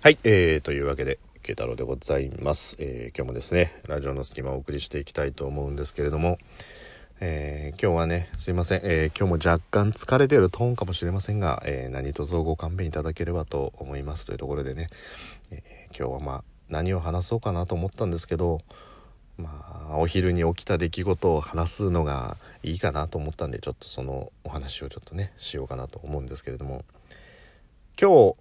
はい、えー、というわけで、慶太郎でございます。えー、今日もですね、ラジオの隙間をお送りしていきたいと思うんですけれども、えー、今日はね、すいません、えー、今日も若干疲れてるトーンかもしれませんが、えー、何卒ご勘弁いただければと思いますというところでね、え、今日はまあ、何を話そうかなと思ったんですけど、まあ、お昼に起きた出来事を話すのがいいかなと思ったんで、ちょっとそのお話をちょっとね、しようかなと思うんですけれども、今日、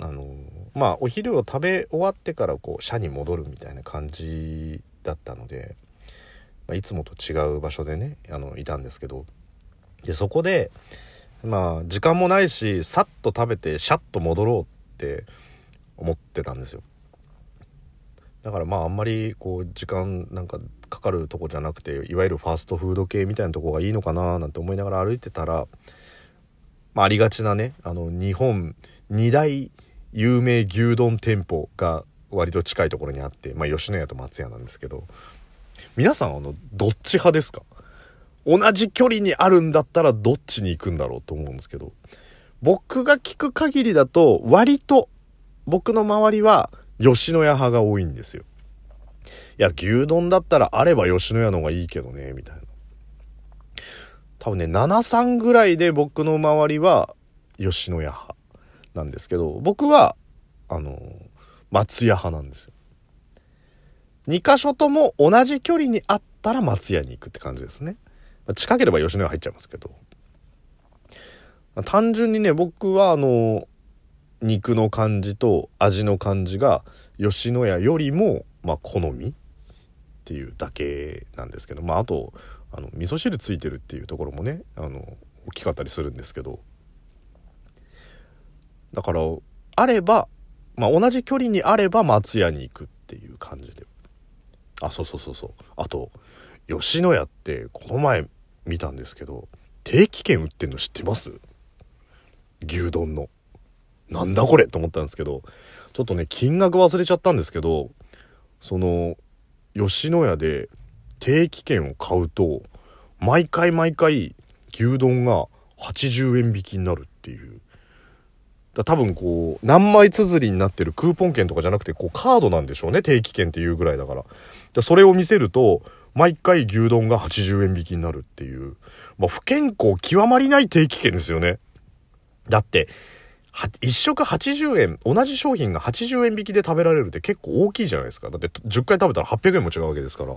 あのまあお昼を食べ終わってからこう社に戻るみたいな感じだったので、まあ、いつもと違う場所でねあのいたんですけどでそこでまあ時間もないしさっと食べてシャッと戻ろうって思ってたんですよ。だからまああんまりこう時間なんかかかるとこじゃなくていわゆるファーストフード系みたいなとこがいいのかななんて思いながら歩いてたら、まあ、ありがちなねあの日本二大有名牛丼店舗が割と近いところにあって、まあ、吉野家と松屋なんですけど皆さんあのどっち派ですか？同じ距離にあるんだったらどっちに行くんだろうと思うんですけど僕が聞く限りだと割と僕の周りは吉野家派が多いんですよ。いや牛丼だったらあれば吉野家の方がいいけどねみたいな。多分ね73ぐらいで僕の周りは吉野家派。なんですけど僕はあの松屋派なんですよ。2箇所とも同じ距離にあったら松屋に行くって感じですね。近ければ吉野家入っちゃいますけど。単純にね僕はあの肉の感じと味の感じが吉野家よりもまあ好みっていうだけなんですけど。まああとあの味噌汁ついてるっていうところもねあの大きかったりするんですけど。だからあれば、まあ、同じ距離にあれば松屋に行くっていう感じで。あそうそうそうそう。あと吉野家ってこの前見たんですけど定期券売ってんの知ってます？牛丼の。なんだこれと思ったんですけどちょっとね金額忘れちゃったんですけどその吉野家で定期券を買うと毎回毎回牛丼が80円引きになるっていうだ多分こう何枚綴りになってるクーポン券とかじゃなくてこうカードなんでしょうね。定期券っていうぐらいだから。でそれを見せると毎回牛丼が80円引きになるっていう、まあ、不健康極まりない定期券ですよね。だって1食80円同じ商品が80円引きで食べられるって結構大きいじゃないですか。だって10回食べたら800円も違うわけですから。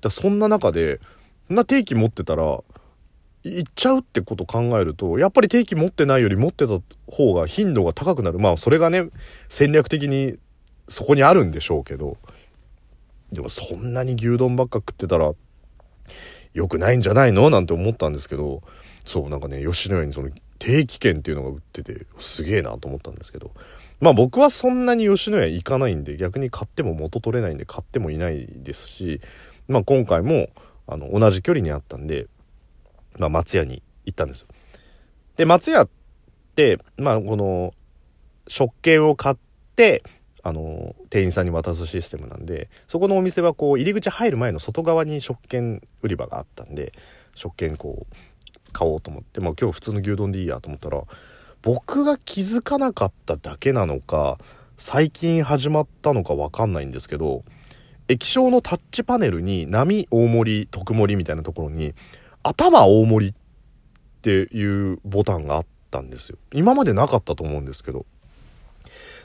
だそんな中でそんな定期持ってたら行っちゃうってこと考えるとやっぱり定期持ってないより持ってた方が頻度が高くなる。まあそれがね戦略的にそこにあるんでしょうけど。でもそんなに牛丼ばっか食ってたら良くないんじゃないの？なんて思ったんですけど。そうなんかね吉野家にその定期券っていうのが売っててすげえなと思ったんですけど。まあ僕はそんなに吉野家行かないんで逆に買っても元取れないんで買ってもいないですしまあ今回もあの同じ距離にあったんでまあ、松屋に行ったんですよ。で、松屋って、まあ、この、食券を買って、あの、店員さんに渡すシステムなんで、そこのお店はこう、入り口入る前の外側に食券売り場があったんで、食券こう、買おうと思って、まあ今日普通の牛丼でいいやと思ったら、僕が気づかなかっただけなのか、最近始まったのかわかんないんですけど、液晶のタッチパネルに波大盛り特盛りみたいなところに頭大盛りっていうボタンがあったんですよ。今までなかったと思うんですけど。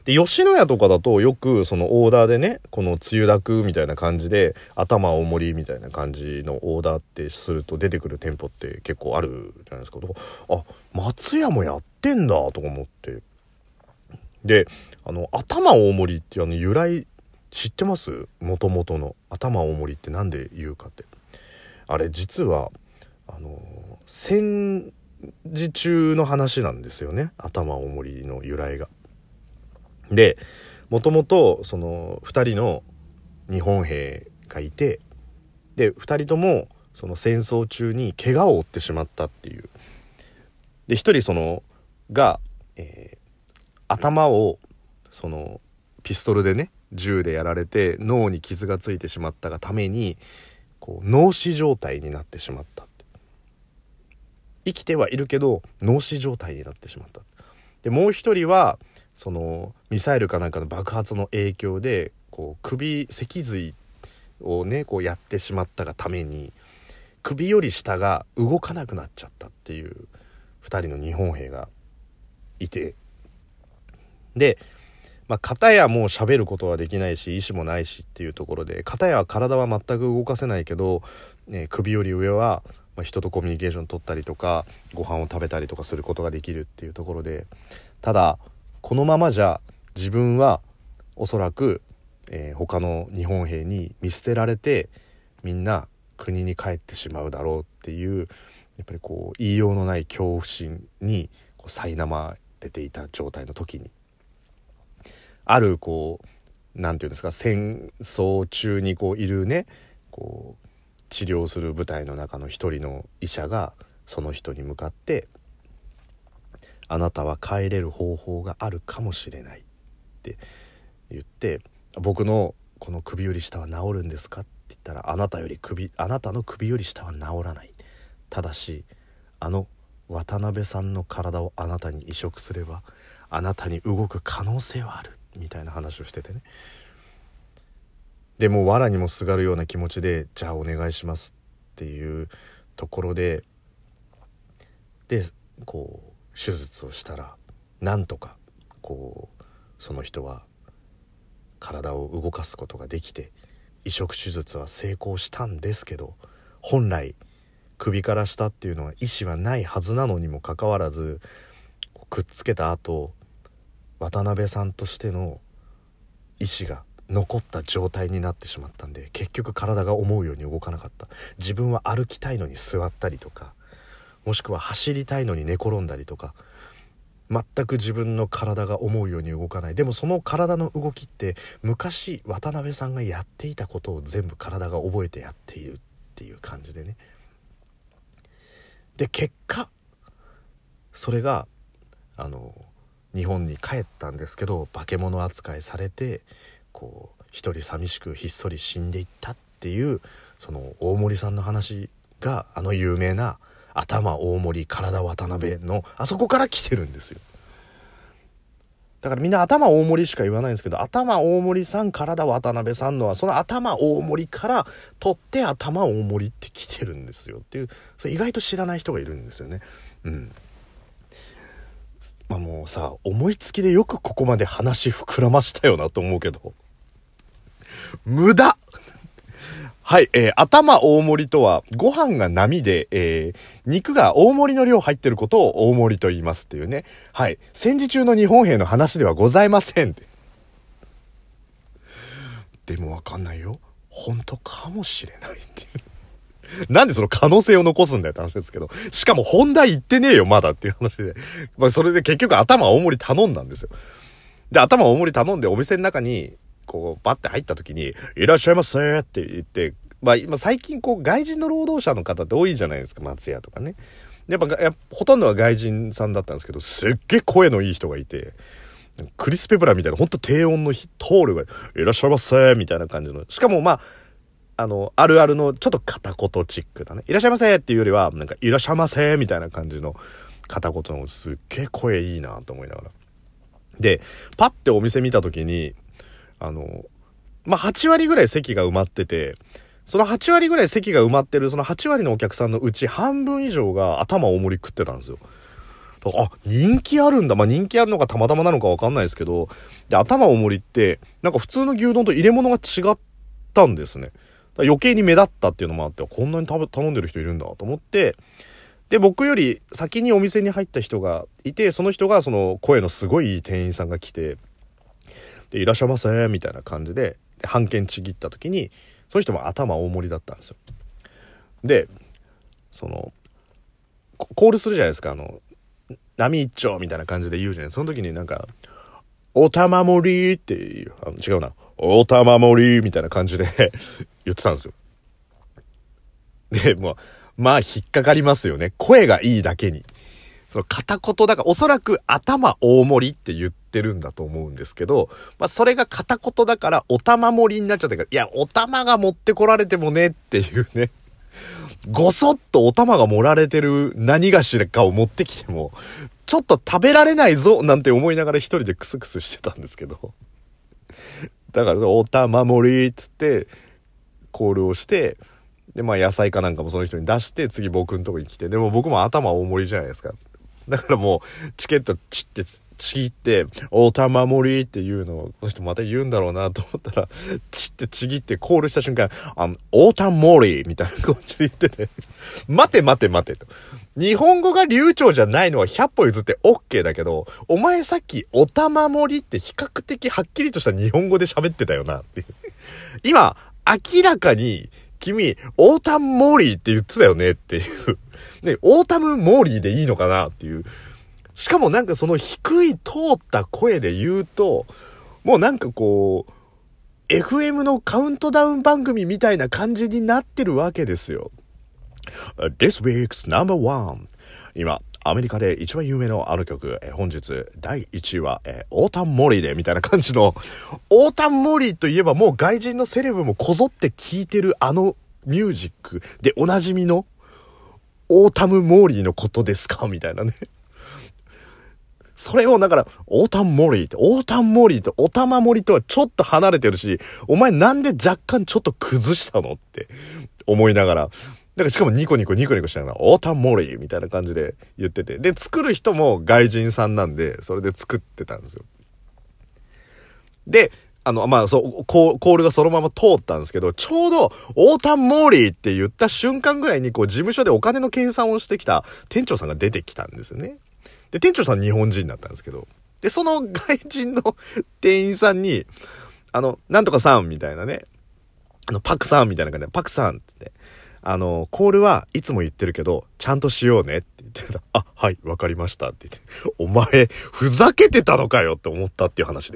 で、吉野家とかだとよくそのオーダーでね、このつゆだくみたいな感じで、頭大盛りみたいな感じのオーダーってすると出てくる店舗って結構あるじゃないですか。あ、松屋もやってんだとか思って。で、あの、頭大盛りっていうあの由来知ってます？元々の。頭大盛りってなんで言うかって。あれ実は、あの戦時中の話なんですよね頭大盛りの由来が。でもともとその2人の日本兵がいてで2人ともその戦争中に怪我を負ってしまったっていう。で1人そのが、えー、頭をそのピストルでね銃でやられて脳に傷がついてしまったがためにこう脳死状態になってしまった生きてはいるけど脳死状態になってしまった。でもう一人はそのミサイルかなんかの爆発の影響でこう首脊髄をねこうやってしまったがために首より下が動かなくなっちゃったっていう2人の日本兵がいて。でまあ、片やもう喋ることはできないし意思もないしっていうところで片や体は全く動かせないけど、ね、首より上は、まあ人とコミュニケーション取ったりとかご飯を食べたりとかすることができるっていうところでただこのままじゃ自分はおそらく、えー、他の日本兵に見捨てられてみんな国に帰ってしまうだろうっていうやっぱりこう言いようのない恐怖心にこう苛まれていた状態の時にあるこう何て言うんですか戦争中にこういるねこう治療する部隊の中の一人の医者がその人に向かって「あなたは帰れる方法があるかもしれない」って言って「僕のこの首より下は治るんですか?」って言ったら「あなたより首あなたの首より下は治らない」ただしあの渡辺さんの体をあなたに移植すればあなたに動く可能性はあるみたいな話をしててねでも藁にもすがるような気持ちでじゃあお願いしますっていうところででこう手術をしたらなんとかこうその人は体を動かすことができて移植手術は成功したんですけど本来首から下っていうのは意思はないはずなのにもかかわらずくっつけた後渡辺さんとしての意思が残った状態になってしまったんで結局体が思うように動かなかった。自分は歩きたいのに座ったりとかもしくは走りたいのに寝転んだりとか全く自分の体が思うように動かない。でもその体の動きって昔渡辺さんがやっていたことを全部体が覚えてやっているっていう感じでね。で結果それがあの日本に帰ったんですけど化け物扱いされてこう一人寂しくひっそり死んでいったっていうその大森さんの話があの有名な「頭大森体渡辺」のあそこから来てるんですよ。だからみんな頭大森しか言わないんですけど頭大森さん体渡辺さんのはその頭大森から取って頭大森って来てるんですよっていうそれ意外と知らない人がいるんですよね。うんまあもうさ、思いつきでよくここまで話膨らましたよなと思うけど。無駄はい、えー、頭大盛りとは、ご飯が波で、えー、肉が大盛りの量入ってることを大盛りと言いますっていうね。はい。戦時中の日本兵の話ではございません。でもわかんないよ。本当かもしれないっていう。なんでその可能性を残すんだよって話ですけど。しかも本題言ってねえよ、まだっていう話で。まあそれで結局頭大盛り頼んだんですよ。で、頭大盛り頼んでお店の中に、こう、バッて入った時に、いらっしゃいませって言って、まあ今最近こう外人の労働者の方って多いじゃないですか、松屋とかね。やっぱやほとんどは外人さんだったんですけど、すっげえ声のいい人がいて、クリス・ペプラみたいな、ほんと低音の通るが、いらっしゃいませみたいな感じの。しかもまあ、あの、あるあるのちょっと片言チックだね。いらっしゃいませっていうよりは、なんか、いらっしゃいませみたいな感じの片言のすっげえ声いいなと思いながら。で、パッてお店見た時に、あの、まあ、8割ぐらい席が埋まってて、その8割ぐらい席が埋まってる、その8割のお客さんのうち半分以上が頭大盛り食ってたんですよ。あ、人気あるんだ。まあ、人気あるのかたまたまなのかわかんないですけど、で、頭大盛りって、なんか普通の牛丼と入れ物が違ったんですね。余計に目立ったっていうのもあって、こんなに頼んでる人いるんだと思って、で、僕より先にお店に入った人がいて、その人がその声のすごいいい店員さんが来て、で、いらっしゃいませ、みたいな感じで、で半券ちぎった時に、その人も頭大盛りだったんですよ。で、その、コールするじゃないですか、あの、波一丁みたいな感じで言うじゃない。その時になんか、おたまもりっていう、あの違うな、おたまもりみたいな感じで 言ってたんですよ。で、もう、まあ引っかかりますよね。声がいいだけに。その片言だから、おそらく頭大盛りって言ってるんだと思うんですけど、まあそれが片言だから、お玉盛りになっちゃったから、いや、お玉が持ってこられてもねっていうね。ごそっとお玉が盛られてる何がしらかを持ってきても、ちょっと食べられないぞなんて思いながら一人でクスクスしてたんですけど。だから、お玉盛りっつって、コールをして、で、まあ野菜かなんかもその人に出して、次僕のとこに来て、でも僕も頭大盛りじゃないですか。だからもう、チケットチってちぎって、おたまもりっていうのを、この人また言うんだろうなと思ったら、ちってちぎってコールした瞬間、あの、おたまもりみたいな感じで言ってて、待て待て待てと。日本語が流暢じゃないのは100歩譲って OK だけど、お前さっきおたまもりって比較的はっきりとした日本語で喋ってたよなっていう。今、明らかに、君、オータムモーリーって言ってたよねっていう。ね、オータムモーリーでいいのかなっていう。しかもなんかその低い通った声で言うと、もうなんかこう、FM のカウントダウン番組みたいな感じになってるわけですよ。This week's number one. 今、アメリカで一番有名のあの曲、え本日第1位は、えー、オータンモリーでみたいな感じの、オータンモリーといえばもう外人のセレブもこぞって聴いてるあのミュージックでおなじみのオータムモーリーのことですか？みたいなね。それをだから、オータンモーリーって、オータンモーリーとオタマモリとはちょっと離れてるし、お前なんで若干ちょっと崩したの？って思いながら、だかしかもニコニコニコニコしながら、オータンモリーみたいな感じで言ってて。で、作る人も外人さんなんで、それで作ってたんですよ。で、あの、まあ、そう、コールがそのまま通ったんですけど、ちょうど、オータンモーリーって言った瞬間ぐらいに、こう、事務所でお金の計算をしてきた店長さんが出てきたんですよね。で、店長さん日本人だったんですけど、で、その外人の店員さんに、あの、なんとかさんみたいなね、あの、パクさんみたいな感じで、パクさんって、あの、コールはいつも言ってるけど、ちゃんとしようねって言ってた。あ、はい、わかりましたって言って、お前、ふざけてたのかよって思ったっていう話です。